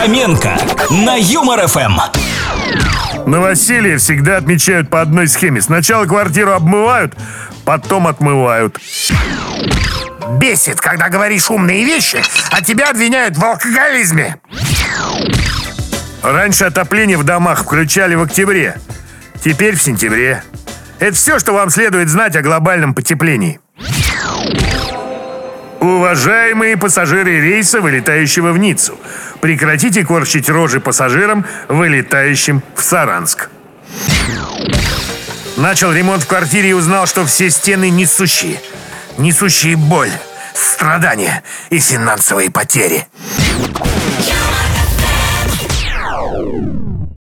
Фоменко на Юмор ФМ. Новоселье всегда отмечают по одной схеме. Сначала квартиру обмывают, потом отмывают. Бесит, когда говоришь умные вещи, а тебя обвиняют в алкоголизме. Раньше отопление в домах включали в октябре, теперь в сентябре. Это все, что вам следует знать о глобальном потеплении. Уважаемые пассажиры рейса, вылетающего в Ниццу, прекратите корчить рожи пассажирам, вылетающим в Саранск. Начал ремонт в квартире и узнал, что все стены несущие. Несущие боль, страдания и финансовые потери.